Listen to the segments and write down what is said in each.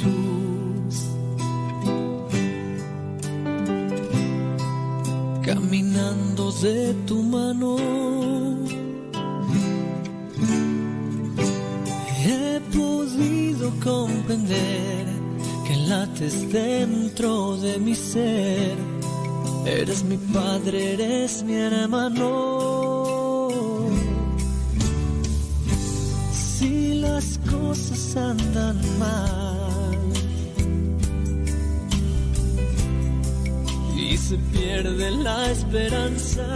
Jesús. Caminando de tu mano. He podido comprender que lates dentro de mi ser. Eres mi padre, eres mi hermano. Si las cosas andan mal se pierde la esperanza,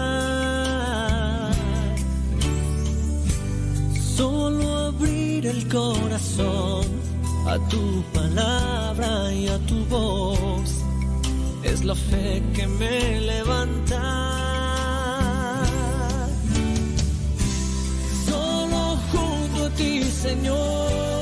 solo abrir el corazón a tu palabra y a tu voz es la fe que me levanta. Solo junto a ti, Señor,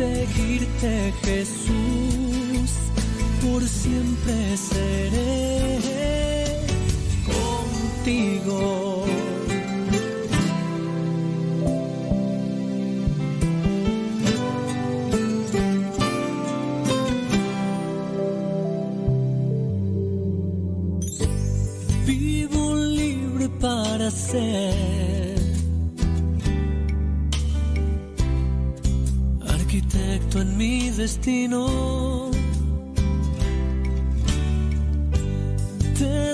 Seguirte, Jesús, por siempre seré contigo. Vivo libre para ser Te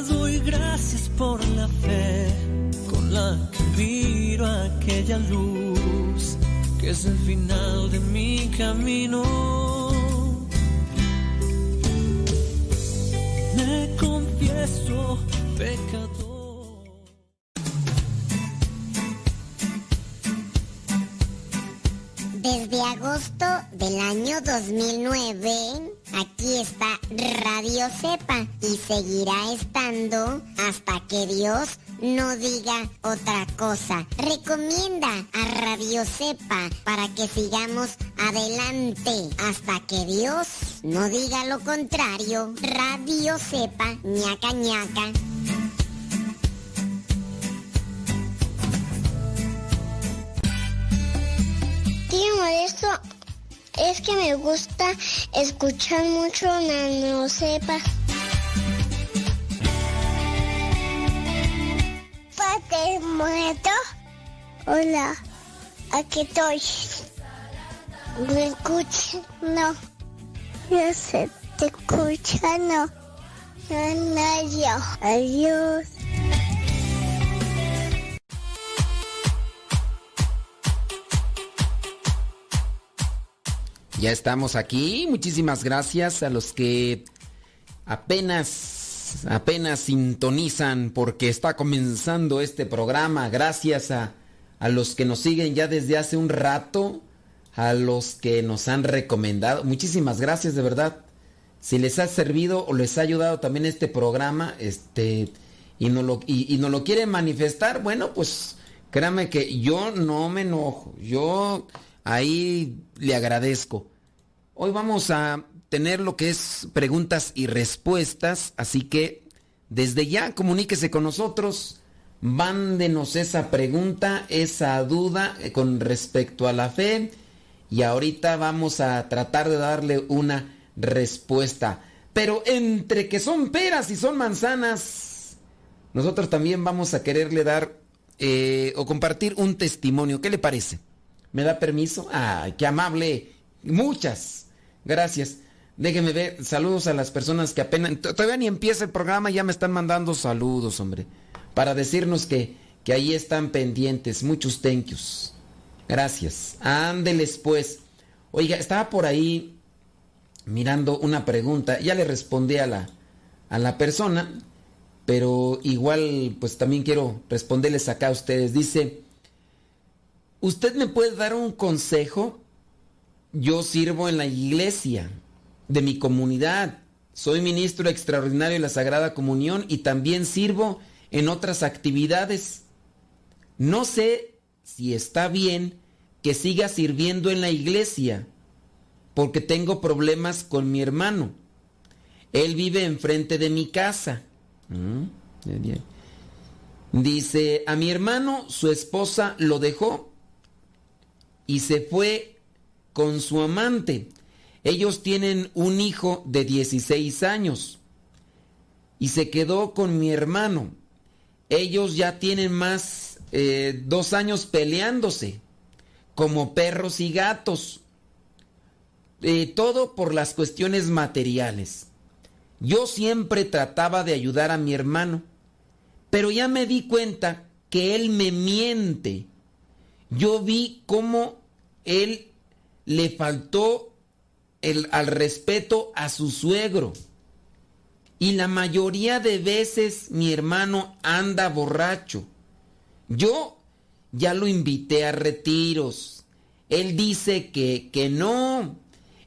doy gracias por la fe con la que miro aquella luz que es el final de mi camino. Y seguirá estando hasta que Dios no diga otra cosa. Recomienda a Radio Cepa para que sigamos adelante hasta que Dios no diga lo contrario. Radio Cepa, ñaca ñaca. Tío Modesto, es que me gusta escuchar mucho Nano Sepa. Padre muerto. Hola, aquí estoy. ¿Me escuchas? No. Yo sé, te escucha, no. No, no. Adiós. Ya estamos aquí. Muchísimas gracias a los que apenas, apenas sintonizan porque está comenzando este programa. Gracias a, a los que nos siguen ya desde hace un rato, a los que nos han recomendado. Muchísimas gracias de verdad. Si les ha servido o les ha ayudado también este programa, este, y no lo, y, no lo quieren manifestar, bueno, pues créame que yo no me enojo. Yo ahí le agradezco. Hoy vamos a tener lo que es preguntas y respuestas, así que desde ya comuníquese con nosotros, mándenos esa pregunta, esa duda eh, con respecto a la fe y ahorita vamos a tratar de darle una respuesta. Pero entre que son peras y son manzanas, nosotros también vamos a quererle dar eh, o compartir un testimonio. ¿Qué le parece? ¿Me da permiso? ¡Ay, qué amable! Muchas. Gracias. Déjeme ver. Saludos a las personas que apenas... Todavía ni empieza el programa, ya me están mandando saludos, hombre. Para decirnos que, que ahí están pendientes. Muchos thank yous. Gracias. Ándeles pues. Oiga, estaba por ahí mirando una pregunta. Ya le respondí a la, a la persona, pero igual pues también quiero responderles acá a ustedes. Dice, ¿usted me puede dar un consejo? Yo sirvo en la iglesia de mi comunidad. Soy ministro extraordinario de la Sagrada Comunión y también sirvo en otras actividades. No sé si está bien que siga sirviendo en la iglesia porque tengo problemas con mi hermano. Él vive enfrente de mi casa. Mm, Dice, a mi hermano su esposa lo dejó y se fue con su amante. Ellos tienen un hijo de 16 años y se quedó con mi hermano. Ellos ya tienen más eh, dos años peleándose como perros y gatos. Eh, todo por las cuestiones materiales. Yo siempre trataba de ayudar a mi hermano, pero ya me di cuenta que él me miente. Yo vi cómo él le faltó el, al respeto a su suegro. Y la mayoría de veces mi hermano anda borracho. Yo ya lo invité a retiros. Él dice que, que no,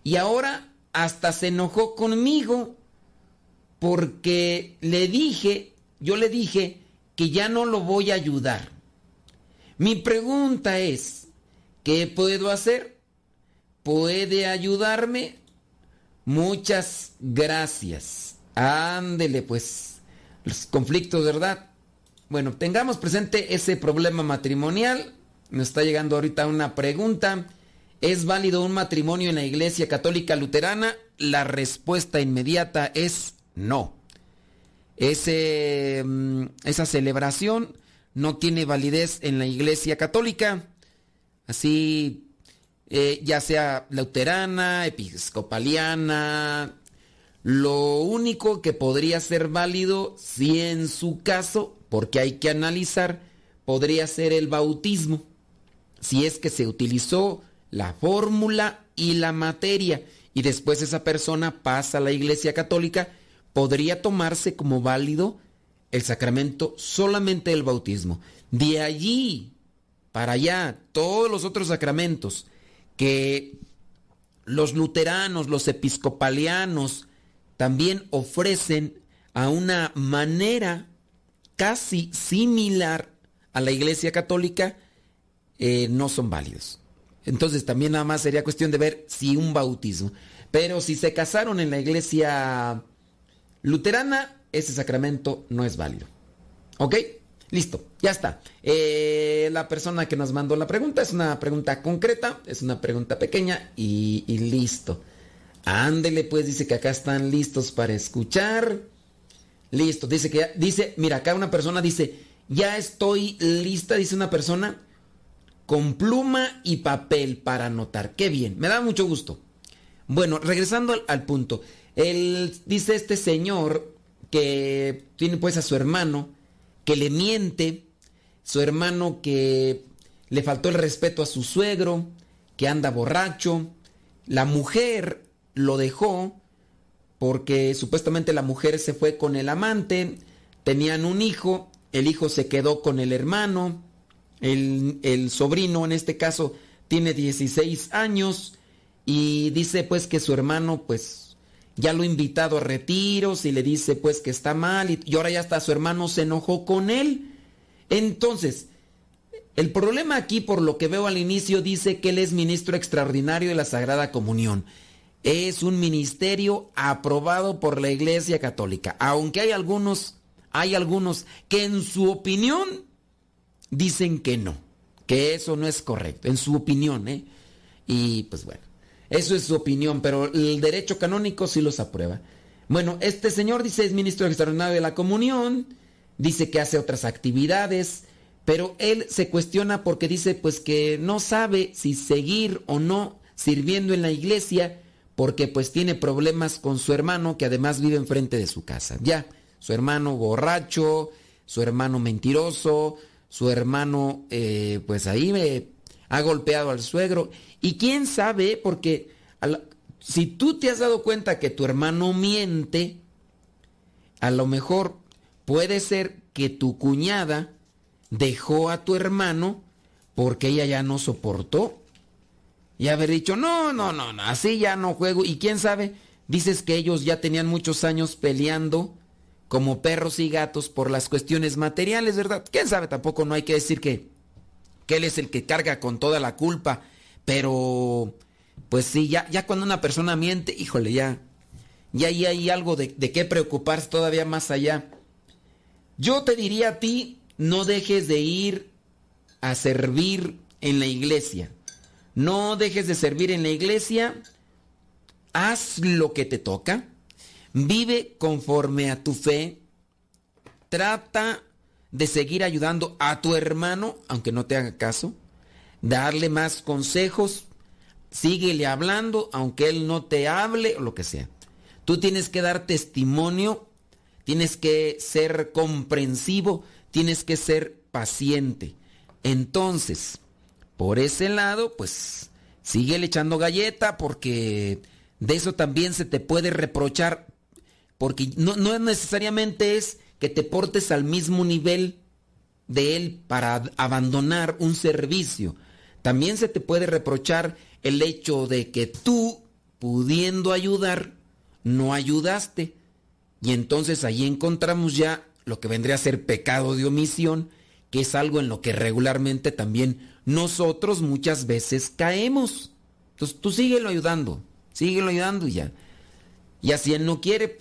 y ahora hasta se enojó conmigo porque le dije, yo le dije que ya no lo voy a ayudar. Mi pregunta es, ¿qué puedo hacer? ¿Puede ayudarme? Muchas gracias. Ándele pues, los conflictos, ¿verdad? Bueno, tengamos presente ese problema matrimonial. Me está llegando ahorita una pregunta. ¿Es válido un matrimonio en la Iglesia Católica Luterana? La respuesta inmediata es no. Mm, esa celebración no tiene validez en la Iglesia Católica. Así, eh, ya sea luterana, episcopaliana, lo único que podría ser válido, si en su caso, porque hay que analizar, podría ser el bautismo. Si es que se utilizó la fórmula y la materia y después esa persona pasa a la Iglesia Católica, podría tomarse como válido el sacramento solamente el bautismo. De allí para allá, todos los otros sacramentos que los luteranos, los episcopalianos también ofrecen a una manera casi similar a la Iglesia Católica, eh, no son válidos. Entonces también nada más sería cuestión de ver si un bautismo. Pero si se casaron en la iglesia luterana, ese sacramento no es válido. ¿Ok? Listo, ya está. Eh, la persona que nos mandó la pregunta es una pregunta concreta, es una pregunta pequeña y, listo. Ándele, pues dice que acá están listos para escuchar. Listo, dice que ya, dice, mira, acá una persona dice, ya estoy lista, dice una persona con pluma y papel para anotar. Qué bien, me da mucho gusto. Bueno, regresando al, punto. Él dice este señor que tiene pues a su hermano que le miente, su hermano que le faltó el respeto a su suegro, que anda borracho, la mujer lo dejó porque supuestamente la mujer se fue con el amante, tenían un hijo, el hijo se quedó con el hermano, el, sobrino en este caso tiene 16 años y dice pues que su hermano pues ya lo ha invitado a retiros y le dice pues que está mal y, y ahora ya hasta su hermano se enojó con él. Entonces, el problema aquí por lo que veo al inicio dice que él es ministro extraordinario de la Sagrada Comunión. Es un ministerio aprobado por la Iglesia Católica, aunque hay algunos hay algunos que en su opinión dicen que no, que eso no es correcto, en su opinión, ¿eh? Y pues bueno, eso es su opinión, pero el derecho canónico sí los aprueba. Bueno, este señor dice es ministro extraordinario de la comunión, dice que hace otras actividades, pero él se cuestiona porque dice pues que no sabe si seguir o no sirviendo en la iglesia porque pues tiene problemas con su hermano que además vive enfrente de su casa. Ya, su hermano borracho, su hermano mentiroso, su hermano pues ahí me ha golpeado al suegro y quién sabe porque si tú te has dado cuenta que tu hermano miente, a lo mejor puede ser que tu cuñada dejó a tu hermano porque ella ya no soportó. Y haber dicho, no, no, no, no, así ya no juego. Y quién sabe, dices que ellos ya tenían muchos años peleando como perros y gatos por las cuestiones materiales, ¿verdad? ¿Quién sabe? Tampoco no hay que decir que, que él es el que carga con toda la culpa, pero pues sí, ya, ya cuando una persona miente, híjole, ya, ya ahí hay algo de, de qué preocuparse todavía más allá. Yo te diría a ti, no dejes de ir a servir en la iglesia. No dejes de servir en la iglesia. Haz lo que te toca Vive conforme a tu fe. Trata de seguir ayudando a tu hermano, aunque no te haga caso. Darle más consejos. Síguele hablando, aunque él no te hable o lo que sea. Tú tienes que dar testimonio, tienes que ser comprensivo, tienes que ser paciente. Entonces, por ese lado, pues, síguele echando galleta porque de eso también se te puede reprochar porque no, no necesariamente es que te portes al mismo nivel de él para abandonar un servicio. También se te puede reprochar el hecho de que tú, pudiendo ayudar, no ayudaste. Y entonces ahí encontramos ya lo que vendría a ser pecado de omisión, que es algo en lo que regularmente también nosotros muchas veces caemos. Entonces tú síguelo ayudando, síguelo ayudando y ya. Y así él no quiere,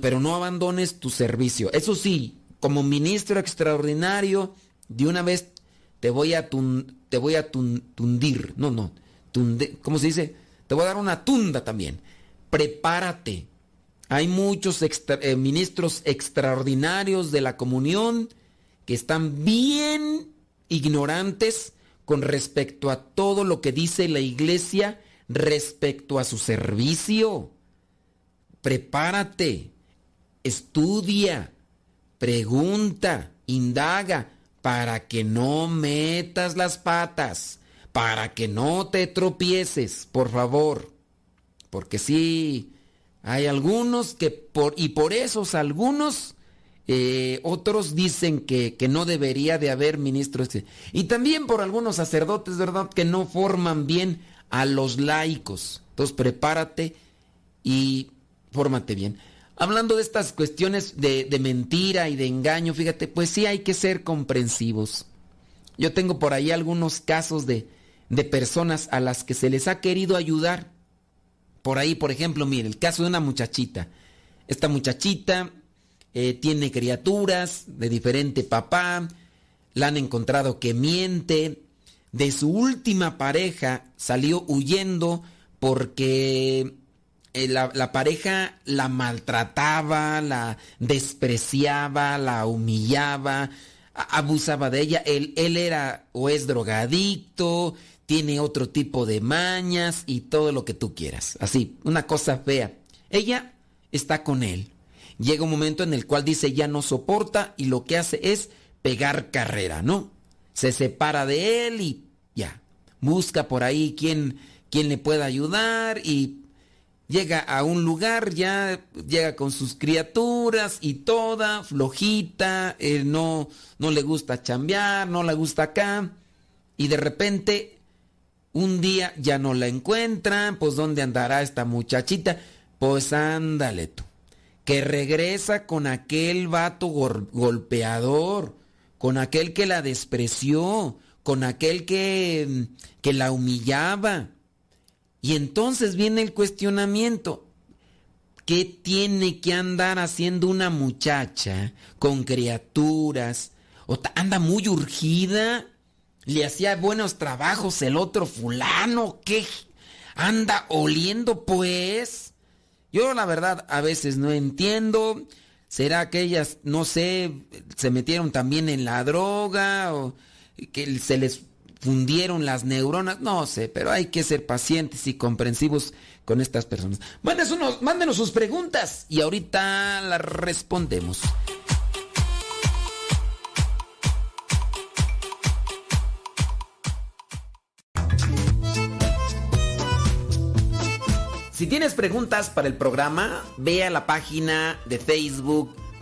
pero no abandones tu servicio. Eso sí, como ministro extraordinario, de una vez te voy a, te voy a tundir. No, no. ¿Cómo se dice? Te voy a dar una tunda también. Prepárate. Hay muchos eh, ministros extraordinarios de la comunión que están bien ignorantes con respecto a todo lo que dice la iglesia respecto a su servicio. Prepárate estudia, pregunta, indaga, para que no metas las patas, para que no te tropieces, por favor. Porque sí, hay algunos que por, y por esos algunos, eh, otros dicen que, que, no debería de haber ministros. Y también por algunos sacerdotes, ¿verdad? Que no forman bien a los laicos. Entonces prepárate y fórmate bien. Hablando de estas cuestiones de, mentira y de engaño, fíjate, pues sí hay que ser comprensivos. Yo tengo por ahí algunos casos de, de personas a las que se les ha querido ayudar. Por ahí, por ejemplo, mire, el caso de una muchachita. Esta muchachita eh, tiene criaturas de diferente papá, la han encontrado que miente, de su última pareja salió huyendo porque eh, la, pareja la maltrataba, la despreciaba, la humillaba, abusaba de ella. Él, él era o es drogadicto, tiene otro tipo de mañas y todo lo que tú quieras. Así, una cosa fea. Ella está con él. Llega un momento en el cual dice ya no soporta y lo que hace es pegar carrera, ¿no? Se separa de él y ya. Busca por ahí quién le pueda ayudar y llega a un lugar, ya llega con sus criaturas y toda flojita, no, no le gusta chambear, no le gusta acá, y de repente un día ya no la encuentran, pues ¿dónde andará esta muchachita? Pues ándale tú, que regresa con aquel vato golpeador, con aquel que la despreció, con aquel que, que la humillaba y entonces viene el cuestionamiento. ¿Qué tiene que andar haciendo una muchacha con criaturas? ¿O anda muy urgida? ¿Le hacía buenos trabajos el otro fulano? ¿Qué anda oliendo pues? Yo la verdad a veces no entiendo. ¿Será que ellas, no sé, se metieron también en la droga o que se les fundieron las neuronas, no sé, pero hay que ser pacientes y comprensivos con estas personas. Mándenos, mándenos sus preguntas y ahorita las respondemos. Si tienes preguntas para el programa, ve a la página de Facebook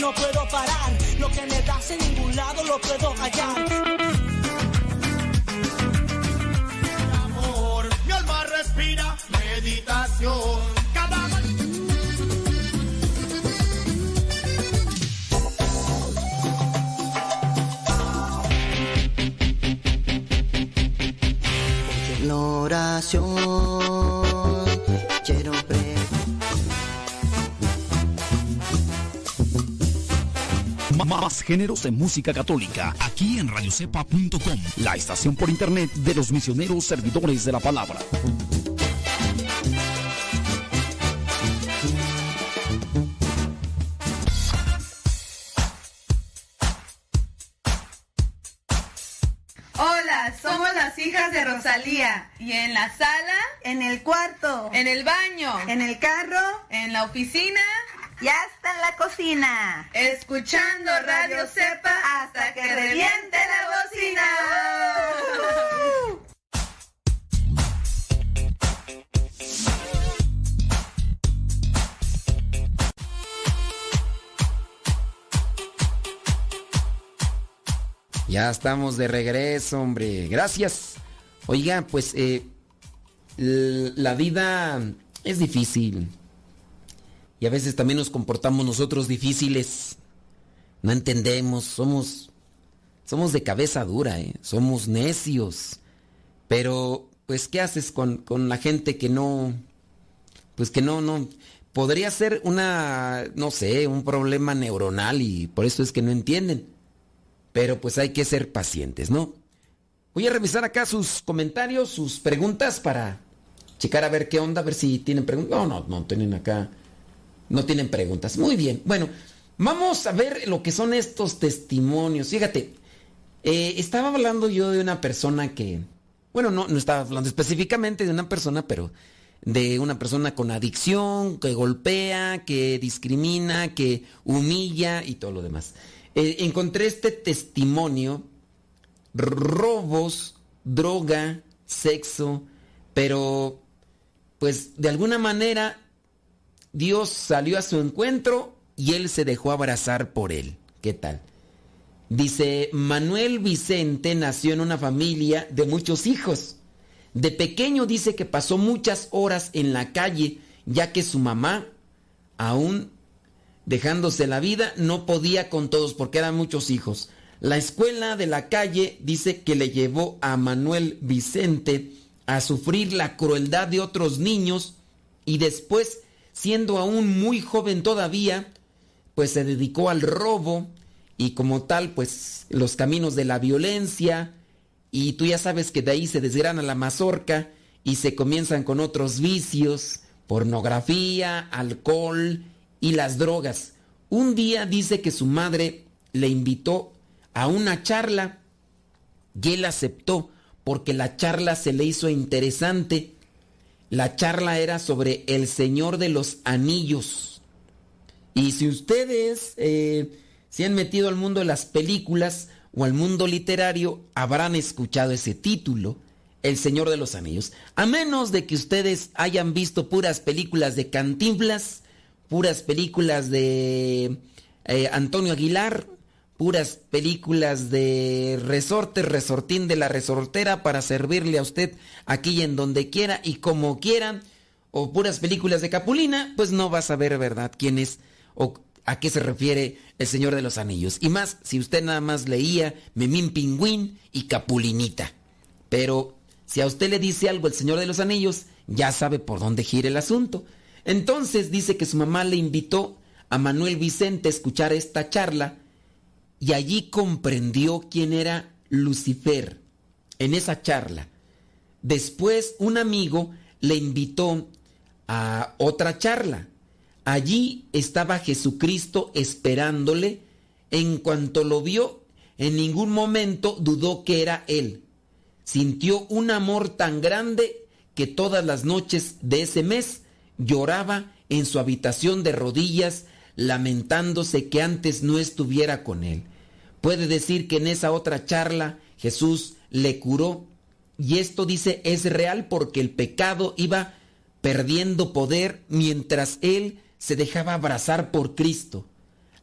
No puedo parar. Lo que me das en ningún lado lo puedo hallar. Amor, mi alma respira meditación. Cada oración Más géneros de música católica, aquí en radiocepa.com, la estación por internet de los misioneros servidores de la palabra. Hola, somos las hijas de Rosalía. ¿Y en la sala? En el cuarto. ¿En el baño? ¿En el carro? ¿En la oficina? Ya está en la cocina. Escuchando Radio Cepa hasta que reviente la bocina. Ya estamos de regreso, hombre. Gracias. Oiga, pues eh, la vida es difícil. Y a veces también nos comportamos nosotros difíciles. No entendemos, somos somos de cabeza dura, ¿eh? somos necios. Pero pues ¿qué haces con, con la gente que no pues que no no podría ser una no sé, un problema neuronal y por eso es que no entienden. Pero pues hay que ser pacientes, ¿no? Voy a revisar acá sus comentarios, sus preguntas para checar a ver qué onda, a ver si tienen preguntas. No, no, no tienen acá no tienen preguntas. Muy bien. Bueno, vamos a ver lo que son estos testimonios. Fíjate, eh, estaba hablando yo de una persona que, bueno, no, no estaba hablando específicamente de una persona, pero de una persona con adicción, que golpea, que discrimina, que humilla y todo lo demás. Eh, encontré este testimonio, robos, droga, sexo, pero pues de alguna manera Dios salió a su encuentro y él se dejó abrazar por él. ¿Qué tal? Dice, Manuel Vicente nació en una familia de muchos hijos. De pequeño dice que pasó muchas horas en la calle, ya que su mamá, aún dejándose la vida, no podía con todos porque eran muchos hijos. La escuela de la calle dice que le llevó a Manuel Vicente a sufrir la crueldad de otros niños y después siendo aún muy joven todavía, pues se dedicó al robo y como tal, pues los caminos de la violencia y tú ya sabes que de ahí se desgrana la mazorca y se comienzan con otros vicios, pornografía, alcohol y las drogas. Un día dice que su madre le invitó a una charla y él aceptó porque la charla se le hizo interesante la charla era sobre el Señor de los Anillos. Y si ustedes eh, se han metido al mundo de las películas o al mundo literario, habrán escuchado ese título, El Señor de los Anillos. A menos de que ustedes hayan visto puras películas de Cantinflas, puras películas de eh, Antonio Aguilar, puras películas de resorte, resortín de la resortera para servirle a usted aquí en donde quiera y como quieran. o puras películas de Capulina, pues no vas a ver, ¿verdad?, quién es o a qué se refiere el Señor de los Anillos. Y más si usted nada más leía Memín Pingüín y Capulinita. Pero si a usted le dice algo el Señor de los Anillos, ya sabe por dónde gira el asunto. Entonces dice que su mamá le invitó a Manuel Vicente a escuchar esta charla y allí comprendió quién era Lucifer en esa charla. Después un amigo le invitó a otra charla. Allí estaba Jesucristo esperándole. En cuanto lo vio, en ningún momento dudó que era él. Sintió un amor tan grande que todas las noches de ese mes lloraba en su habitación de rodillas, lamentándose que antes no estuviera con él. Puede decir que en esa otra charla Jesús le curó y esto dice es real porque el pecado iba perdiendo poder mientras él se dejaba abrazar por Cristo.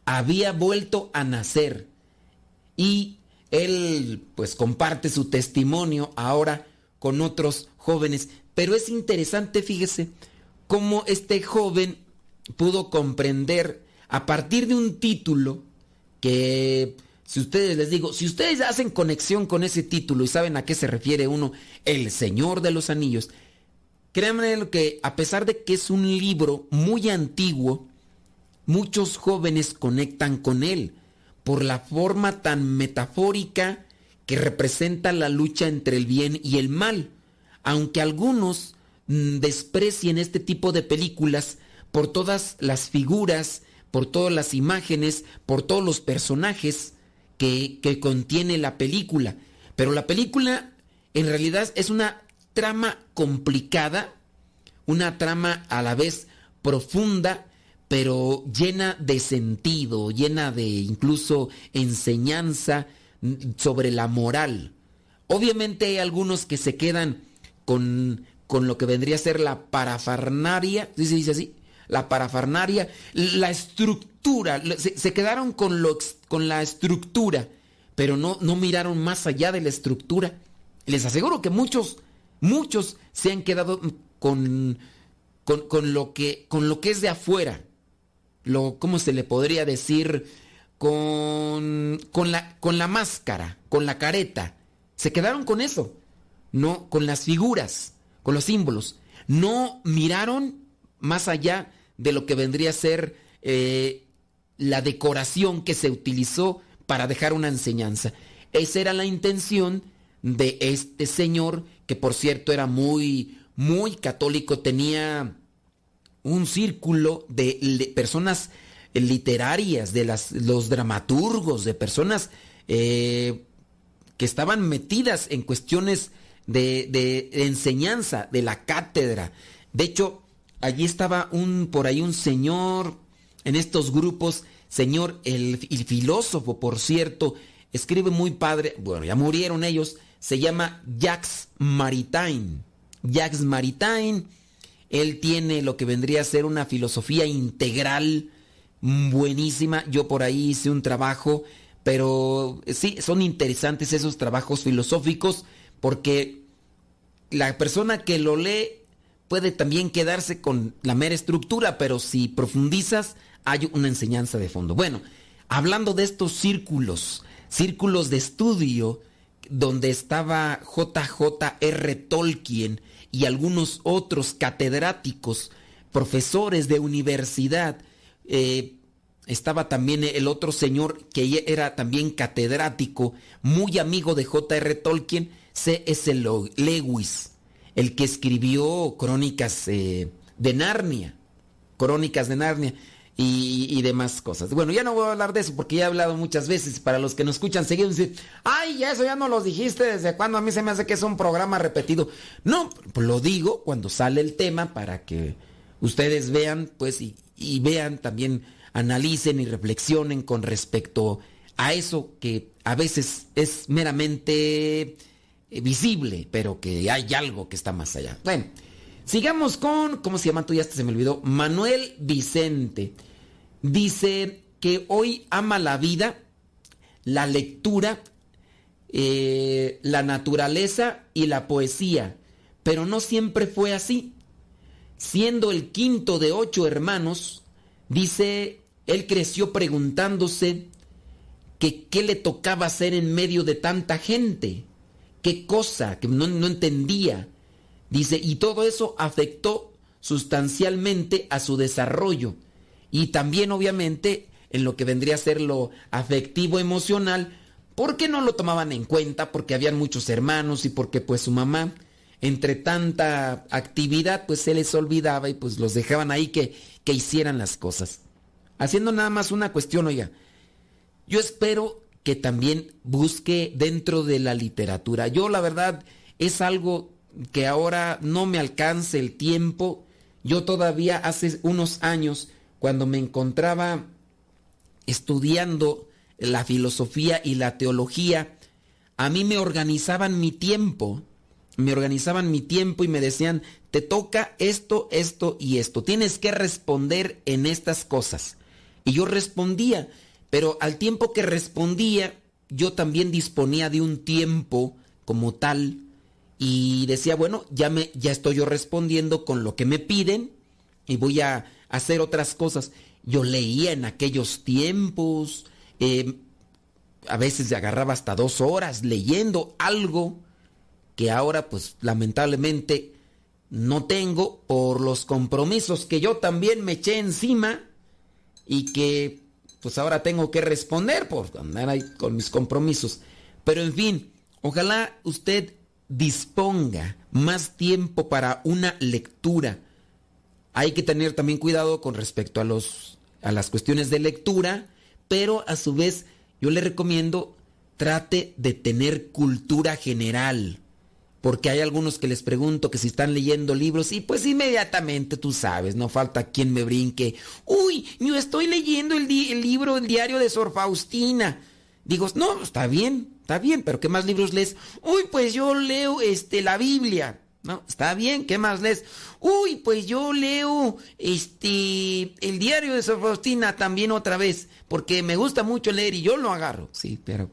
Había vuelto a nacer y él pues comparte su testimonio ahora con otros jóvenes. Pero es interesante, fíjese, cómo este joven pudo comprender a partir de un título que, si ustedes les digo, si ustedes hacen conexión con ese título y saben a qué se refiere uno, El Señor de los Anillos, créanme que a pesar de que es un libro muy antiguo, muchos jóvenes conectan con él por la forma tan metafórica que representa la lucha entre el bien y el mal. Aunque algunos mm, desprecien este tipo de películas por todas las figuras, por todas las imágenes, por todos los personajes que, que contiene la película. Pero la película en realidad es una trama complicada, una trama a la vez profunda, pero llena de sentido, llena de incluso enseñanza sobre la moral. Obviamente hay algunos que se quedan con, con lo que vendría a ser la parafarnaria, ¿sí se dice así? La parafarnaria, la estructura, se, se quedaron con, lo, con la estructura, pero no, no miraron más allá de la estructura. Les aseguro que muchos Muchos se han quedado con, con, lo, que, con lo que es de afuera. Lo, ¿Cómo se le podría decir? Con, con, la, con la máscara, con la careta. Se quedaron con eso. No, con las figuras, con los símbolos. No miraron más allá de lo que vendría a ser eh, la decoración que se utilizó para dejar una enseñanza. Esa era la intención de este señor, que por cierto era muy, muy católico, tenía un círculo de, personas literarias, de las, los dramaturgos, de personas eh, que estaban metidas en cuestiones de, de, enseñanza, de la cátedra. De hecho, allí estaba un, por ahí un señor en estos grupos, señor, el, el filósofo, por cierto, escribe muy padre, bueno, ya murieron ellos, se llama Jacques Maritain. Jacques Maritain, él tiene lo que vendría a ser una filosofía integral buenísima. Yo por ahí hice un trabajo, pero sí, son interesantes esos trabajos filosóficos porque la persona que lo lee puede también quedarse con la mera estructura, pero si profundizas hay una enseñanza de fondo. Bueno, hablando de estos círculos, círculos de estudio, donde estaba JJR Tolkien y algunos otros catedráticos, profesores de universidad. Eh, estaba también el otro señor que era también catedrático, muy amigo de J.R. Tolkien, C.S. Lewis, el que escribió Crónicas eh, de Narnia. Crónicas de Narnia y, demás cosas. Bueno, ya no voy a hablar de eso porque ya he hablado muchas veces. Para los que nos escuchan seguido, dicen, ay, ya eso ya no lo dijiste desde cuando a mí se me hace que es un programa repetido. No, pues lo digo cuando sale el tema para que ustedes vean, pues, y, vean también, analicen y reflexionen con respecto a eso que a veces es meramente visible, pero que hay algo que está más allá. Bueno. Sigamos con, ¿cómo se llama? Tú ya se me olvidó. Manuel Vicente. Dice que hoy ama la vida, la lectura, eh, la naturaleza y la poesía, pero no siempre fue así. siendo el quinto de ocho hermanos, dice, él creció preguntándose que qué le tocaba hacer en medio de tanta gente, qué cosa que no, entendía. Dice, y todo eso afectó sustancialmente a su desarrollo y también obviamente en lo que vendría a ser lo afectivo emocional, porque no lo tomaban en cuenta, porque habían muchos hermanos y porque pues su mamá entre tanta actividad pues se les olvidaba y pues los dejaban ahí que, que hicieran las cosas. Haciendo nada más una cuestión, oiga, yo espero que también busque dentro de la literatura. Yo la verdad es algo que ahora no me alcance el tiempo. Yo todavía hace unos años, cuando me encontraba estudiando la filosofía y la teología, a mí me organizaban mi tiempo, me organizaban mi tiempo y me decían, te toca esto, esto y esto, tienes que responder en estas cosas. Y yo respondía, pero al tiempo que respondía, yo también disponía de un tiempo como tal y decía, bueno, ya me ya estoy yo respondiendo con lo que me piden y voy a hacer otras cosas. Yo leía en aquellos tiempos, eh, a veces agarraba hasta dos horas leyendo algo que ahora pues lamentablemente no tengo por los compromisos que yo también me eché encima y que pues ahora tengo que responder por andar ahí con mis compromisos. Pero en fin, ojalá usted disponga más tiempo para una lectura. Hay que tener también cuidado con respecto a los a las cuestiones de lectura, pero a su vez yo le recomiendo trate de tener cultura general. Porque hay algunos que les pregunto que si están leyendo libros y pues inmediatamente tú sabes, no falta quien me brinque. Uy, yo estoy leyendo el, el libro, el diario de Sor Faustina. Digo, no, está bien, está bien, pero ¿qué más libros lees? Uy, pues yo leo este, la Biblia. No, está bien, ¿qué más lees? Uy, pues yo leo este el diario de Sor Faustina también otra vez, porque me gusta mucho leer y yo lo agarro. Sí, pero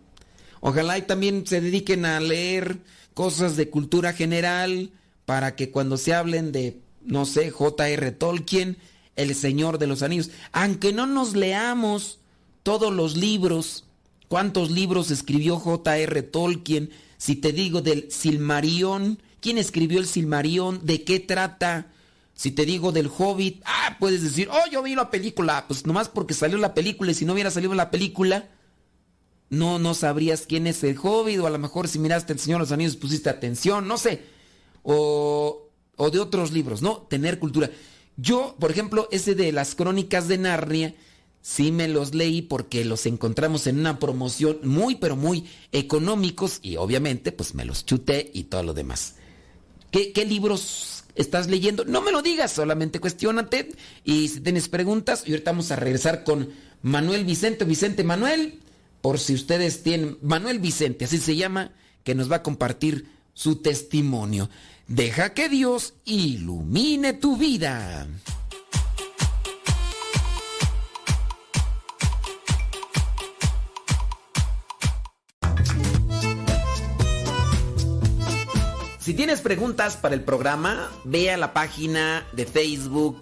ojalá y también se dediquen a leer cosas de cultura general para que cuando se hablen de no sé, J.R. Tolkien, El Señor de los Anillos, aunque no nos leamos todos los libros, ¿cuántos libros escribió J.R. Tolkien? Si te digo del Silmarión, ¿Quién escribió el Silmarión? ¿De qué trata? Si te digo del Hobbit, ah, puedes decir, oh, yo vi la película. Pues nomás porque salió la película y si no hubiera salido la película, no, no sabrías quién es el Hobbit. O a lo mejor si miraste El Señor de los Anillos pusiste atención, no sé. O, o de otros libros, ¿no? Tener cultura. Yo, por ejemplo, ese de las crónicas de Narnia, sí me los leí porque los encontramos en una promoción muy, pero muy económicos y obviamente pues me los chuté y todo lo demás. ¿Qué, libros estás leyendo? No me lo digas, solamente cuestionate. Y si tienes preguntas, y ahorita vamos a regresar con Manuel Vicente, Vicente Manuel, por si ustedes tienen, Manuel Vicente, así se llama, que nos va a compartir su testimonio. Deja que Dios ilumine tu vida. Si tienes preguntas para el programa, ve a la página de Facebook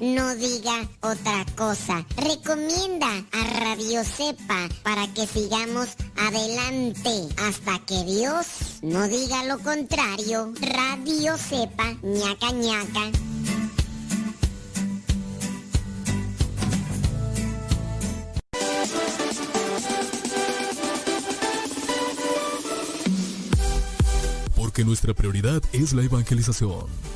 no diga otra cosa. Recomienda a Radio Cepa para que sigamos adelante hasta que Dios no diga lo contrario. Radio Cepa, ñaca ñaca. Porque nuestra prioridad es la evangelización.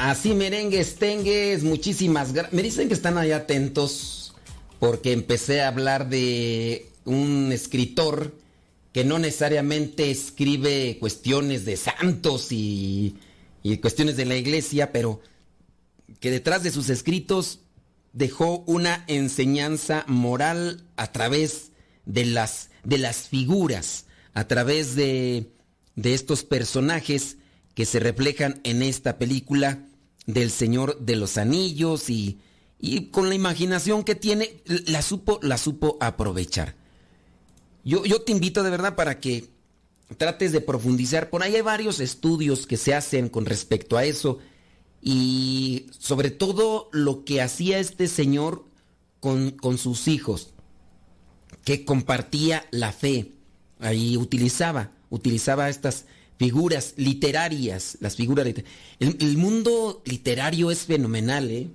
Así merengues, tengues, muchísimas gracias. Me dicen que están ahí atentos porque empecé a hablar de un escritor que no necesariamente escribe cuestiones de santos y, y cuestiones de la iglesia, pero que detrás de sus escritos dejó una enseñanza moral a través de las, de las figuras, a través de, de estos personajes que se reflejan en esta película del Señor de los Anillos y, y con la imaginación que tiene, la supo, la supo aprovechar. Yo, yo te invito de verdad para que trates de profundizar. Por ahí hay varios estudios que se hacen con respecto a eso y sobre todo lo que hacía este señor con, con sus hijos, que compartía la fe. Ahí utilizaba, utilizaba estas figuras literarias, las figuras liter el, el, mundo literario es fenomenal, ¿eh?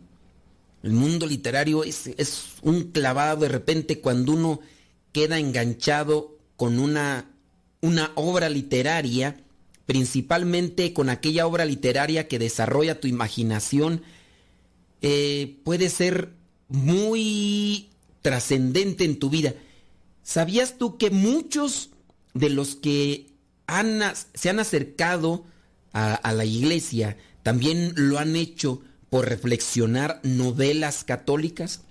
El mundo literario es, es, un clavado de repente cuando uno queda enganchado con una, una obra literaria, principalmente con aquella obra literaria que desarrolla tu imaginación, eh, puede ser muy trascendente en tu vida. ¿Sabías tú que muchos de los que se han acercado a la iglesia también lo han hecho por reflexionar novelas católicas?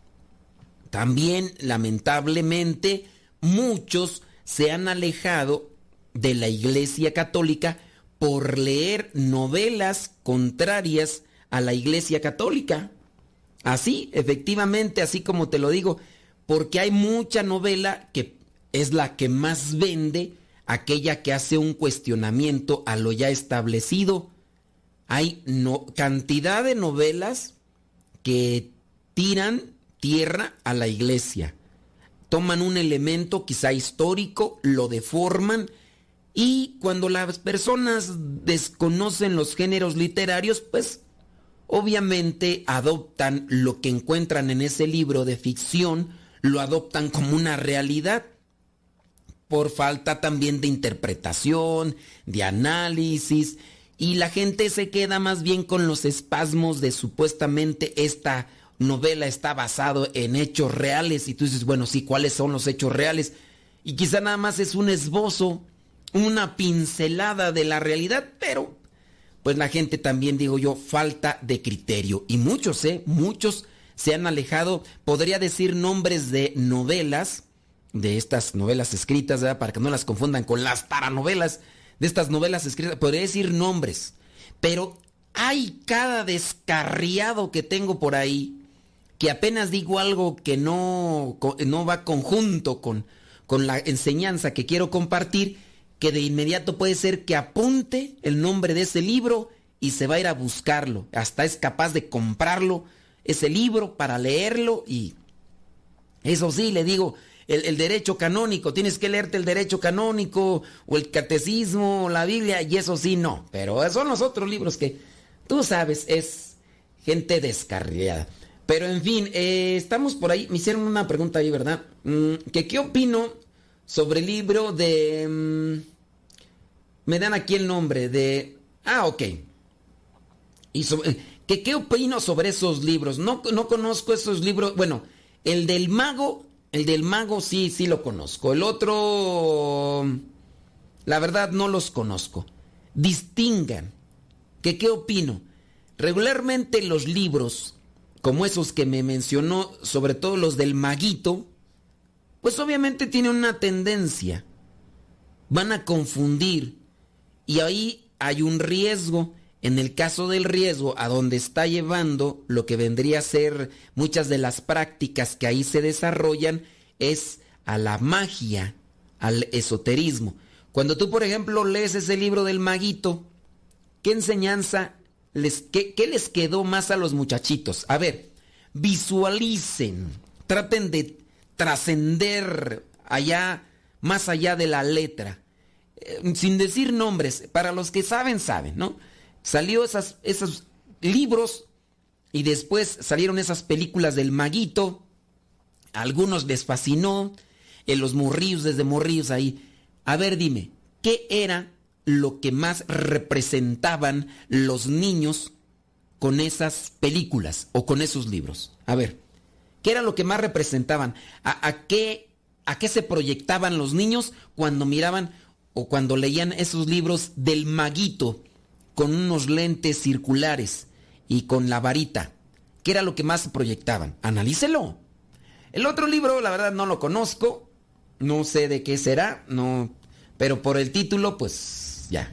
También, lamentablemente, muchos se han alejado de la Iglesia Católica por leer novelas contrarias a la Iglesia Católica. Así, efectivamente, así como te lo digo, porque hay mucha novela que es la que más vende, aquella que hace un cuestionamiento a lo ya establecido. Hay cantidad de novelas que tiran tierra a la iglesia. Toman un elemento quizá histórico, lo deforman y cuando las personas desconocen los géneros literarios, pues obviamente adoptan lo que encuentran en ese libro de ficción, lo adoptan como una realidad por falta también de interpretación, de análisis, y la gente se queda más bien con los espasmos de supuestamente esta novela está basado en hechos reales y tú dices, bueno, sí, ¿cuáles son los hechos reales? Y quizá nada más es un esbozo, una pincelada de la realidad, pero pues la gente también, digo yo, falta de criterio. Y muchos, ¿eh? Muchos se han alejado, podría decir nombres de novelas, de estas novelas escritas, para que no las confundan con las paranovelas, de estas novelas escritas, podría decir nombres, pero hay cada descarriado que tengo por ahí que apenas digo algo que no, no va conjunto con, con la enseñanza que quiero compartir, que de inmediato puede ser que apunte el nombre de ese libro y se va a ir a buscarlo. Hasta es capaz de comprarlo, ese libro, para leerlo y... Eso sí, le digo, el, derecho canónico, tienes que leerte el derecho canónico o el catecismo o la Biblia y eso sí no, pero son los otros libros que tú sabes, es gente descarriada. Pero en fin, eh, estamos por ahí, me hicieron una pregunta ahí, ¿verdad? Mm, que qué opino sobre el libro de... Mm, me dan aquí el nombre de... Ah, ok. Y sobre, que qué opino sobre esos libros. No, no conozco esos libros. Bueno, el del mago, el del mago sí, sí lo conozco. El otro, la verdad no los conozco. Distingan. ¿Que qué opino? Regularmente los libros, como esos que me mencionó, sobre todo los del maguito, pues obviamente tienen una tendencia. Van a confundir. Y ahí hay un riesgo. En el caso del riesgo, a donde está llevando lo que vendría a ser muchas de las prácticas que ahí se desarrollan, es a la magia, al esoterismo. Cuando tú, por ejemplo, lees ese libro del maguito, ¿qué enseñanza les, qué, qué les quedó más a los muchachitos? A ver, visualicen, traten de trascender allá, más allá de la letra. Eh, sin decir nombres, para los que saben, saben, ¿no? Salió esas, esos libros y después salieron esas películas del maguito. A algunos les fascinó, en los morrillos, desde morrillos ahí. A ver, dime, ¿qué era lo que más representaban los niños con esas películas o con esos libros? A ver, ¿qué era lo que más representaban? ¿A, a qué, a qué se proyectaban los niños cuando miraban o cuando leían esos libros del maguito con unos lentes circulares y con la varita? ¿Qué era lo que más proyectaban? Analícelo. El otro libro, la verdad, no lo conozco. No sé de qué será. No. Pero por el título, pues ya.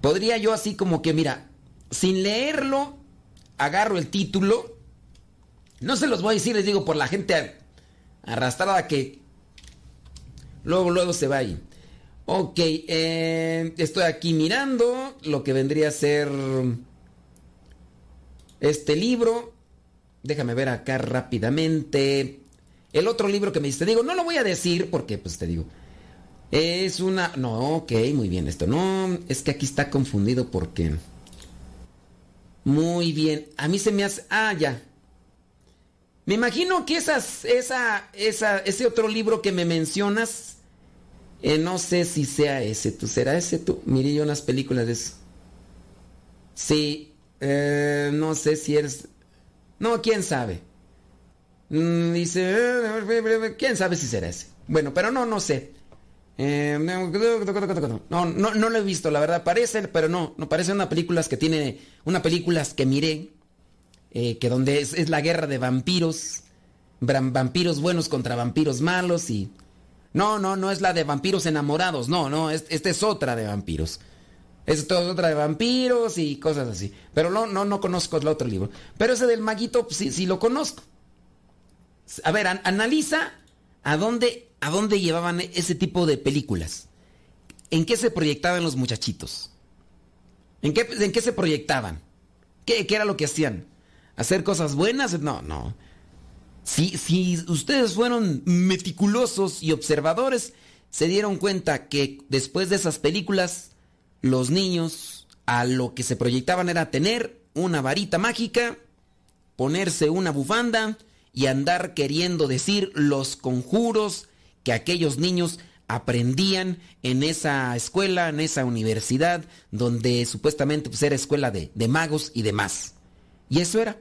Podría yo así como que, mira, sin leerlo, agarro el título. No se los voy a decir, les digo, por la gente arrastrada que luego, luego se va ahí. Ok, eh, estoy aquí mirando lo que vendría a ser este libro. Déjame ver acá rápidamente. El otro libro que me dice, digo, no lo voy a decir porque, pues te digo, es una... No, ok, muy bien esto. No, es que aquí está confundido porque... Muy bien, a mí se me hace... Ah, ya. Me imagino que esas, esa, esa, ese otro libro que me mencionas eh, no sé si sea ese, ¿tú será ese tú? Miré yo unas películas de eso. Sí, eh, no sé si eres... No, quién sabe. Mm, dice, quién sabe si será ese. Bueno, pero no, no sé. Eh, no, no, no lo he visto, la verdad. Parece, pero no, no parece una película que tiene, una película que miré, que donde es, la guerra de vampiros, vampiros buenos contra vampiros malos y no, no, no es la de vampiros enamorados, no, no, esta es otra de vampiros. Esta es otra de vampiros y cosas así. Pero no, no, no conozco el otro libro. Pero ese del maguito, pues, sí, sí lo conozco. A ver, an analiza a dónde, a dónde llevaban ese tipo de películas. ¿En qué se proyectaban los muchachitos? ¿En qué, en qué se proyectaban? ¿Qué, ¿Qué era lo que hacían? ¿Hacer cosas buenas? No, no. Si, si ustedes fueron meticulosos y observadores, se dieron cuenta que después de esas películas, los niños a lo que se proyectaban era tener una varita mágica, ponerse una bufanda y andar queriendo decir los conjuros que aquellos niños aprendían en esa escuela, en esa universidad, donde supuestamente pues, era escuela de, de magos y demás. Y eso era.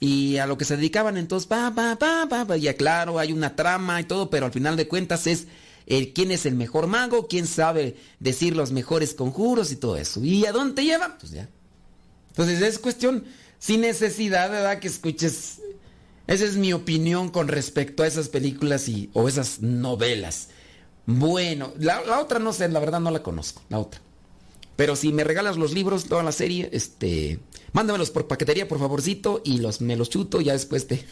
Y a lo que se dedicaban entonces, pa, pa, pa, pa, ya claro, hay una trama y todo, pero al final de cuentas es quién es el mejor mago, quién sabe decir los mejores conjuros y todo eso. ¿Y a dónde lleva? Pues ya. Entonces es cuestión, sin necesidad, ¿verdad? Que escuches. Esa es mi opinión con respecto a esas películas y, o esas novelas. Bueno, la, la otra no sé, la verdad no la conozco, la otra. Pero si me regalas los libros, toda la serie, este, mándamelos por paquetería, por favorcito, y los, me los chuto ya después te...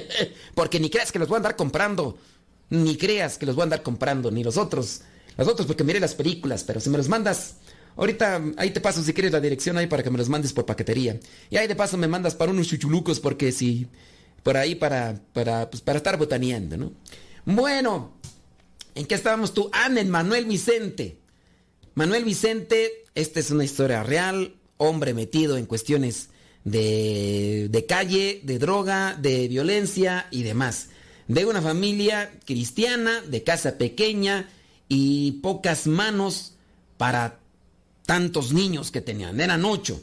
porque ni creas que los voy a andar comprando. Ni creas que los voy a andar comprando, ni los otros. Los otros porque miré las películas, pero si me los mandas... Ahorita ahí te paso si quieres la dirección ahí para que me los mandes por paquetería. Y ahí de paso me mandas para unos chuchulucos porque si... Por ahí para, para, pues para estar botaneando, ¿no? Bueno, ¿en qué estábamos tú? Ah, en Manuel Vicente. Manuel Vicente, esta es una historia real, hombre metido en cuestiones de, de, calle, de droga, de violencia y demás. De una familia cristiana, de casa pequeña y pocas manos para tantos niños que tenían. Eran ocho.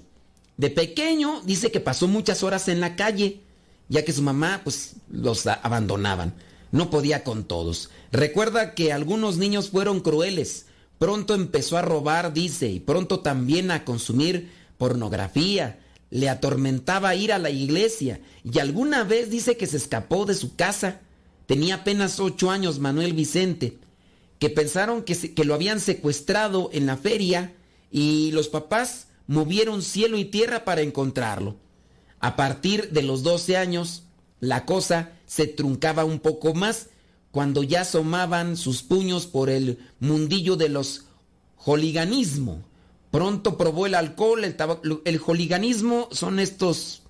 De pequeño dice que pasó muchas horas en la calle, ya que su mamá pues los abandonaban. No podía con todos. Recuerda que algunos niños fueron crueles. Pronto empezó a robar, dice, y pronto también a consumir pornografía. Le atormentaba ir a la iglesia y alguna vez dice que se escapó de su casa. Tenía apenas ocho años Manuel Vicente, que pensaron que, lo habían secuestrado en la feria y los papás movieron cielo y tierra para encontrarlo. A partir de los 12 años, la cosa se truncaba un poco más cuando ya asomaban sus puños por el mundillo de los holiganismo. Pronto probó el alcohol, el, el holiganismo son estos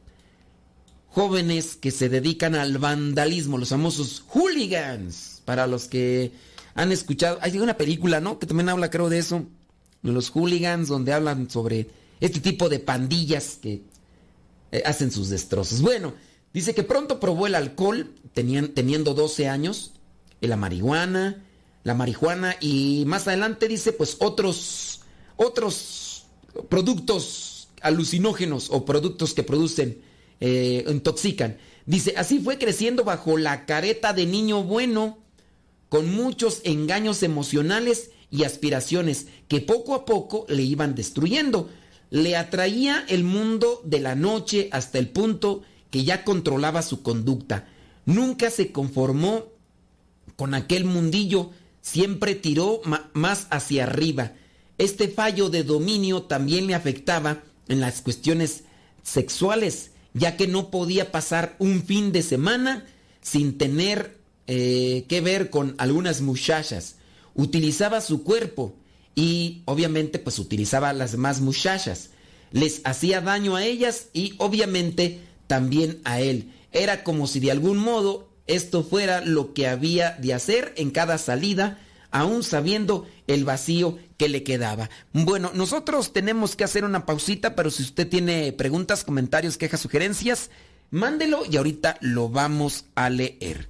jóvenes que se dedican al vandalismo, los famosos hooligans. Para los que han escuchado, hay una película, ¿no? Que también habla, creo, de eso, de los hooligans, donde hablan sobre este tipo de pandillas que eh, hacen sus destrozos. Bueno, dice que pronto probó el alcohol, teniendo 12 años, la marihuana, la marihuana y más adelante dice pues otros, otros productos alucinógenos o productos que producen, eh, intoxican. Dice, así fue creciendo bajo la careta de niño bueno, con muchos engaños emocionales y aspiraciones que poco a poco le iban destruyendo le atraía el mundo de la noche hasta el punto que ya controlaba su conducta. Nunca se conformó con aquel mundillo, siempre tiró más hacia arriba. Este fallo de dominio también le afectaba en las cuestiones sexuales, ya que no podía pasar un fin de semana sin tener eh, que ver con algunas muchachas. Utilizaba su cuerpo, y obviamente pues utilizaba a las más muchachas. Les hacía daño a ellas y obviamente también a él. Era como si de algún modo esto fuera lo que había de hacer en cada salida, aún sabiendo el vacío que le quedaba. Bueno, nosotros tenemos que hacer una pausita, pero si usted tiene preguntas, comentarios, quejas, sugerencias, mándelo y ahorita lo vamos a leer.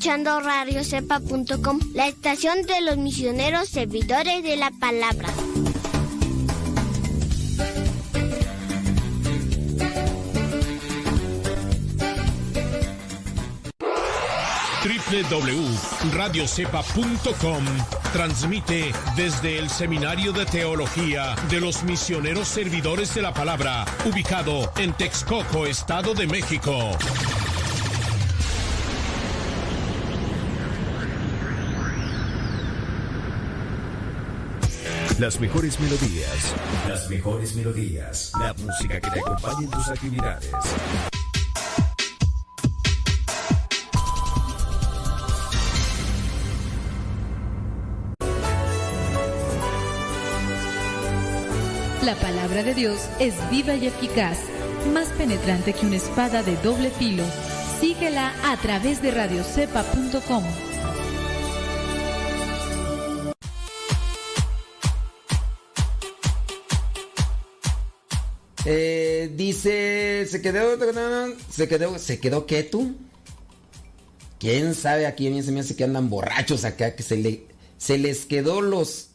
Escuchando radiocepa.com, la estación de los misioneros servidores de la palabra. www.radiocepa.com transmite desde el Seminario de Teología de los Misioneros Servidores de la Palabra, ubicado en Texcoco, Estado de México. Las mejores melodías. Las mejores melodías. La música que te acompañe en tus actividades. La palabra de Dios es viva y eficaz, más penetrante que una espada de doble filo. Síguela a través de radiocepa.com. Eh, dice, se quedó, se quedó, se quedó qué. ¿Quién sabe? Aquí a mí se me hace que andan borrachos acá, que se, le, se les quedó los...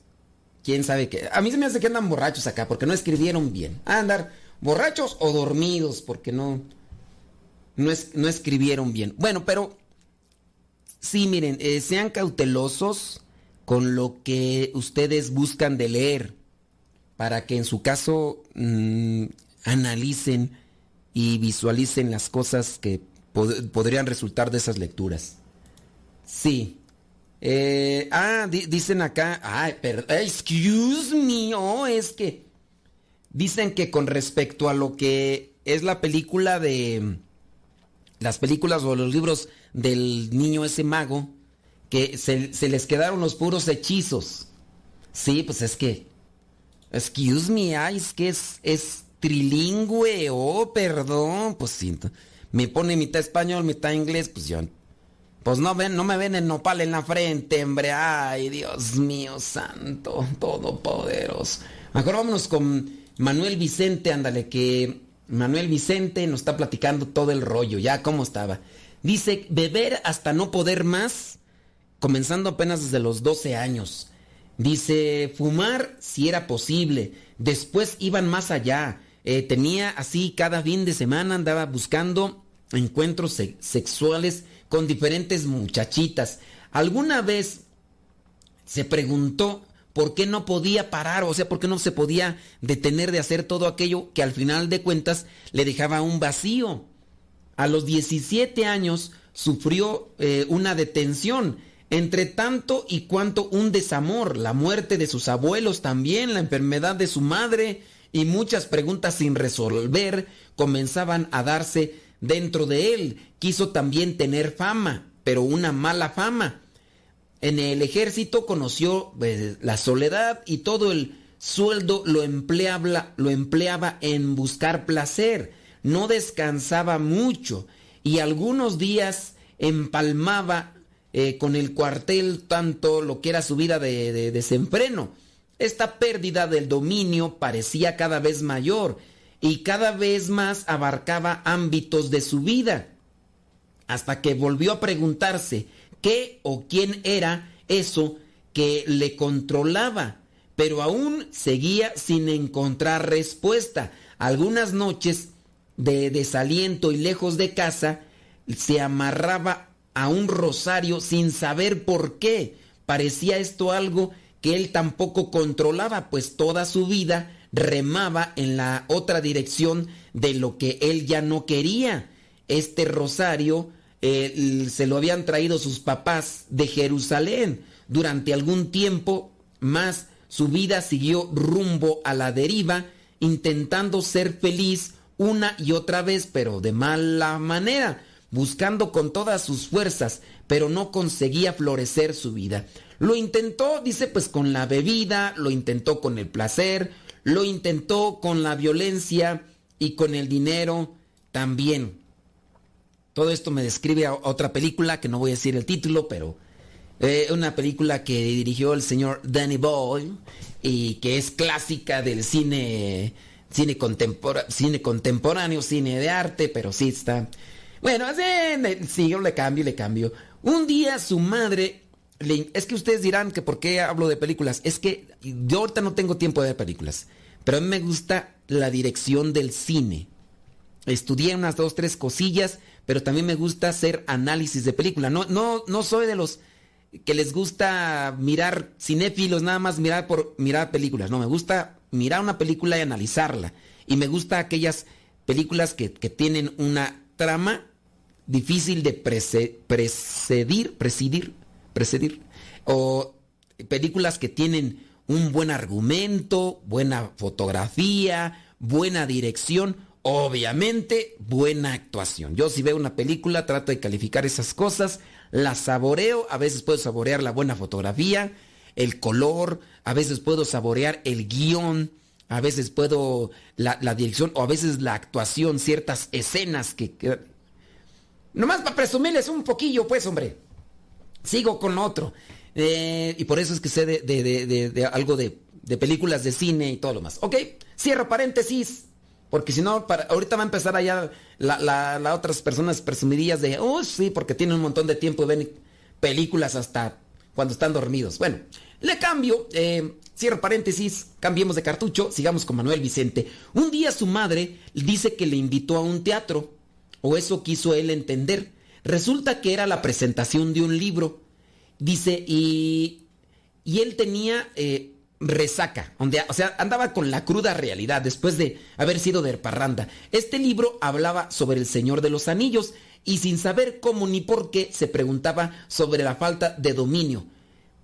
¿Quién sabe qué? A mí se me hace que andan borrachos acá, porque no escribieron bien. Andar borrachos o dormidos, porque no, no, es, no escribieron bien. Bueno, pero sí, miren, eh, sean cautelosos con lo que ustedes buscan de leer, para que en su caso mm, analicen y visualicen las cosas que podrían resultar de esas lecturas. Sí. Eh, ah, dicen acá, ay, excuse me, oh, es que Dicen que con respecto a lo que es la película de las películas o los libros del niño ese mago, que se, les quedaron los puros hechizos. Sí, pues es que, excuse me, ay, es que es trilingüe, oh, perdón, pues sí, me pone mitad español, mitad inglés, pues yo, pues no ven, no me ven el nopal en la frente, hombre, ay, Dios mío santo, todopoderoso. Mejor vámonos con Manuel Vicente, ándale, que Manuel Vicente nos está platicando todo el rollo, ya cómo estaba. Dice, beber hasta no poder más, comenzando apenas desde los 12 años. Dice, fumar si era posible. Después iban más allá. Eh, tenía así cada fin de semana, andaba buscando encuentros se- sexuales con diferentes muchachitas. Alguna vez se preguntó por qué no podía parar, o sea, por qué no se podía detener de hacer todo aquello que al final de cuentas le dejaba un vacío. A los 17 años sufrió eh, una detención. Entre tanto y cuanto un desamor, la muerte de sus abuelos también, la enfermedad de su madre y muchas preguntas sin resolver comenzaban a darse dentro de él. Quiso también tener fama, pero una mala fama. En el ejército conoció eh, la soledad y todo el sueldo lo empleaba, lo empleaba en buscar placer. No descansaba mucho y algunos días empalmaba eh, con el cuartel tanto lo que era su vida de desenfreno. Esta pérdida del dominio parecía cada vez mayor y cada vez más abarcaba ámbitos de su vida hasta que volvió a preguntarse qué o quién era eso que le controlaba, pero aún seguía sin encontrar respuesta. Algunas noches de desaliento y lejos de casa, se amarraba a un rosario sin saber por qué. Parecía esto algo que él tampoco controlaba, pues toda su vida remaba en la otra dirección de lo que él ya no quería. Este rosario eh, se lo habían traído sus papás de Jerusalén. Durante algún tiempo más su vida siguió rumbo a la deriva, intentando ser feliz una y otra vez, pero de mala manera, buscando con todas sus fuerzas, pero no conseguía florecer su vida. Lo intentó, dice, pues con la bebida, lo intentó con el placer, lo intentó con la violencia y con el dinero también. Todo esto me describe a otra película, que no voy a decir el título, pero eh, una película que dirigió el señor Danny Boyle y que es clásica del cine, cine, cine contemporáneo, cine de arte, pero sí está... Bueno, sí, sí, yo le cambio, le cambio. Un día su madre... es que ustedes dirán que por qué hablo de películas. Es que yo ahorita no tengo tiempo de ver películas, pero a mí me gusta la dirección del cine estudié unas dos, tres cosillas, pero también me gusta hacer análisis de película. No, no, no soy de los que les gusta mirar cinéfilos, nada más mirar por mirar películas. No, me gusta mirar una película y analizarla. Y me gusta aquellas películas que, que tienen una trama difícil de precedir, presidir, precedir. O películas que tienen un buen argumento, buena fotografía, buena dirección, obviamente buena actuación. Yo si veo una película trato de calificar esas cosas, las saboreo, a veces puedo saborear la buena fotografía, el color, a veces puedo saborear el guion, a veces puedo la, dirección o a veces la actuación, ciertas escenas que... que- Nomás para presumirles un poquillo, pues, hombre. Sigo con otro. Eh, y por eso es que sé de, algo de, películas de cine y todo lo más. Ok, cierro paréntesis. Porque si no, ahorita va a empezar allá la, la- la otras personas presumidillas de, oh, sí, porque tienen un montón de tiempo ven películas hasta cuando están dormidos. Bueno, le cambio, eh, cierro paréntesis, cambiemos de cartucho, sigamos con Manuel Vicente. Un día su madre dice que le invitó a un teatro, o eso quiso él entender. Resulta que era la presentación de un libro. Dice, y, y él tenía eh, resaca, donde, o sea, andaba con la cruda realidad después de haber sido de parranda. Este libro hablaba sobre el Señor de los Anillos y sin saber cómo ni por qué se preguntaba sobre la falta de dominio.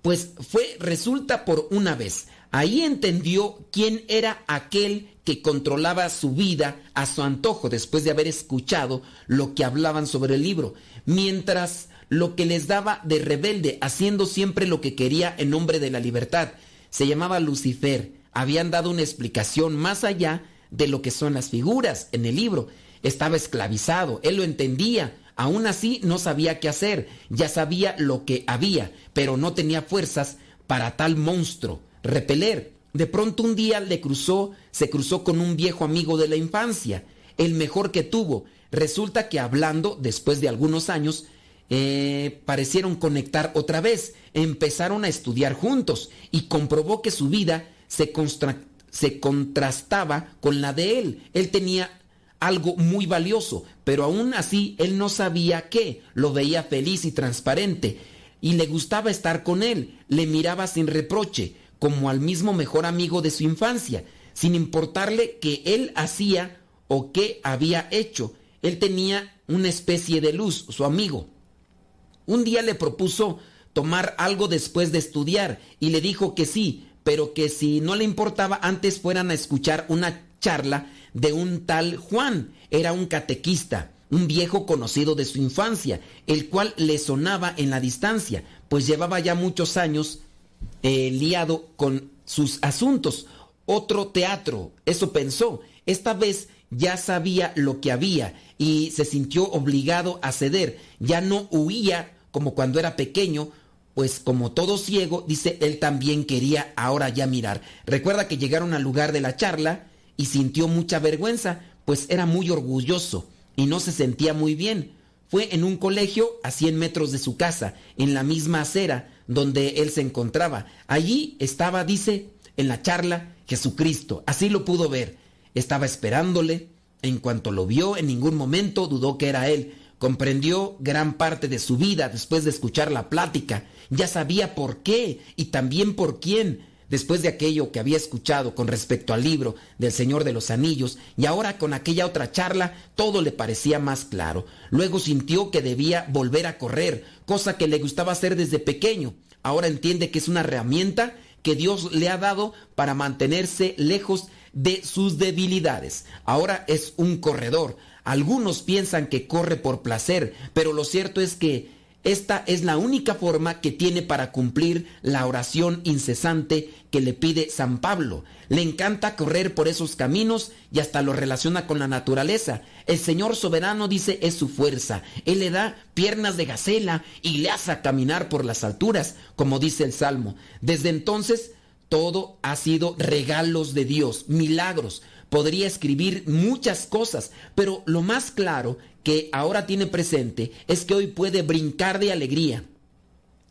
Pues fue, resulta por una vez, Ahí entendió quién era aquel que controlaba su vida a su antojo después de haber escuchado lo que hablaban sobre el libro, mientras lo que les daba de rebelde, haciendo siempre lo que quería en nombre de la libertad. Se llamaba Lucifer. Habían dado una explicación más allá de lo que son las figuras en el libro. Estaba esclavizado, él lo entendía, aún así no sabía qué hacer, ya sabía lo que había, pero no tenía fuerzas para tal monstruo repeler. De pronto un día le cruzó, se cruzó con un viejo amigo de la infancia, el mejor que tuvo. Resulta que hablando, después de algunos años, eh, parecieron conectar otra vez, empezaron a estudiar juntos y comprobó que su vida se, se contrastaba con la de él. Él tenía algo muy valioso, pero aún así él no sabía qué, lo veía feliz y transparente y le gustaba estar con él, le miraba sin reproche, como al mismo mejor amigo de su infancia, sin importarle qué él hacía o qué había hecho. Él tenía una especie de luz, su amigo. Un día le propuso tomar algo después de estudiar y le dijo que sí, pero que si no le importaba antes fueran a escuchar una charla de un tal Juan. Era un catequista, un viejo conocido de su infancia, el cual le sonaba en la distancia, pues llevaba ya muchos años eh, liado con sus asuntos. Otro teatro, eso pensó. Esta vez ya sabía lo que había y se sintió obligado a ceder. Ya no huía como cuando era pequeño, pues como todo ciego, dice, él también quería ahora ya mirar. Recuerda que llegaron al lugar de la charla y sintió mucha vergüenza, pues era muy orgulloso y no se sentía muy bien. Fue en un colegio a 100 metros de su casa, en la misma acera, donde él se encontraba. Allí estaba, dice, en la charla, Jesucristo. Así lo pudo ver. Estaba esperándole. En cuanto lo vio, en ningún momento dudó que era él. Comprendió gran parte de su vida después de escuchar la plática. Ya sabía por qué y también por quién. Después de aquello que había escuchado con respecto al libro del Señor de los Anillos y ahora con aquella otra charla, todo le parecía más claro. Luego sintió que debía volver a correr, cosa que le gustaba hacer desde pequeño. Ahora entiende que es una herramienta que Dios le ha dado para mantenerse lejos de sus debilidades. Ahora es un corredor. Algunos piensan que corre por placer, pero lo cierto es que esta es la única forma que tiene para cumplir la oración incesante que le pide San Pablo. Le encanta correr por esos caminos y hasta lo relaciona con la naturaleza. El Señor soberano dice es su fuerza. Él le da piernas de gacela y le hace caminar por las alturas, como dice el Salmo. Desde entonces todo ha sido regalos de Dios, milagros. Podría escribir muchas cosas, pero lo más claro que ahora tiene presente es que hoy puede brincar de alegría,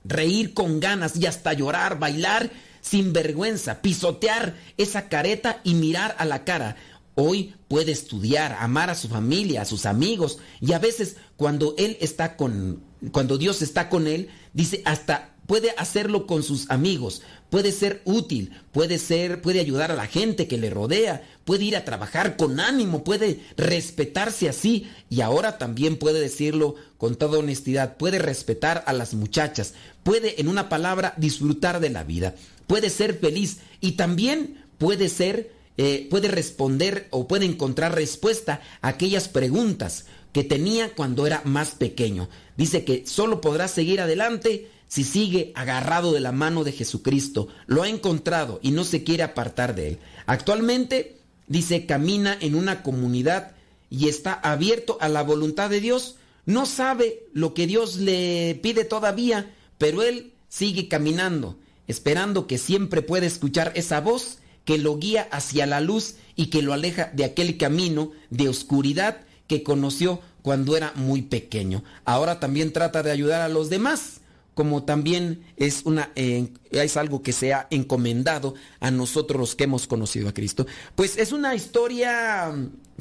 reír con ganas y hasta llorar, bailar sin vergüenza, pisotear esa careta y mirar a la cara. Hoy puede estudiar, amar a su familia, a sus amigos y a veces cuando él está con cuando Dios está con él, dice hasta puede hacerlo con sus amigos, puede ser útil, puede ser, puede ayudar a la gente que le rodea, puede ir a trabajar con ánimo, puede respetarse así y ahora también puede decirlo con toda honestidad, puede respetar a las muchachas, puede en una palabra disfrutar de la vida, puede ser feliz y también puede ser, eh, puede responder o puede encontrar respuesta a aquellas preguntas que tenía cuando era más pequeño. Dice que solo podrá seguir adelante si sigue agarrado de la mano de Jesucristo, lo ha encontrado y no se quiere apartar de él. Actualmente, dice, camina en una comunidad y está abierto a la voluntad de Dios. No sabe lo que Dios le pide todavía, pero él sigue caminando, esperando que siempre pueda escuchar esa voz que lo guía hacia la luz y que lo aleja de aquel camino de oscuridad que conoció cuando era muy pequeño. Ahora también trata de ayudar a los demás como también es, una, eh, algo que se ha encomendado a nosotros los que hemos conocido a Cristo. Pues es una historia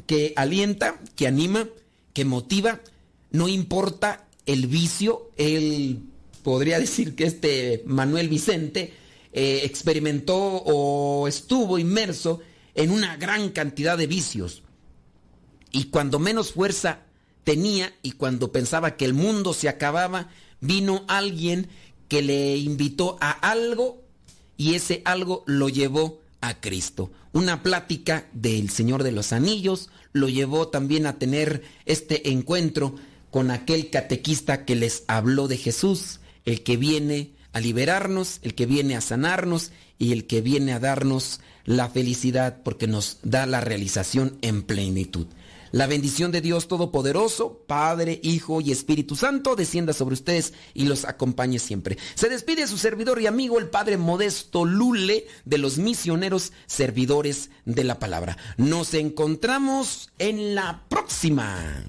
que alienta, que anima, que motiva, no importa el vicio, él podría decir que este Manuel Vicente eh, experimentó o estuvo inmerso en una gran cantidad de vicios. Y cuando menos fuerza tenía y cuando pensaba que el mundo se acababa, vino alguien que le invitó a algo y ese algo lo llevó a Cristo. Una plática del Señor de los Anillos lo llevó también a tener este encuentro con aquel catequista que les habló de Jesús, el que viene a liberarnos, el que viene a sanarnos y el que viene a darnos la felicidad porque nos da la realización en plenitud. La bendición de Dios Todopoderoso, Padre, Hijo y Espíritu Santo, descienda sobre ustedes y los acompañe siempre. Se despide su servidor y amigo, el Padre Modesto Lule, de los misioneros servidores de la palabra. Nos encontramos en la próxima.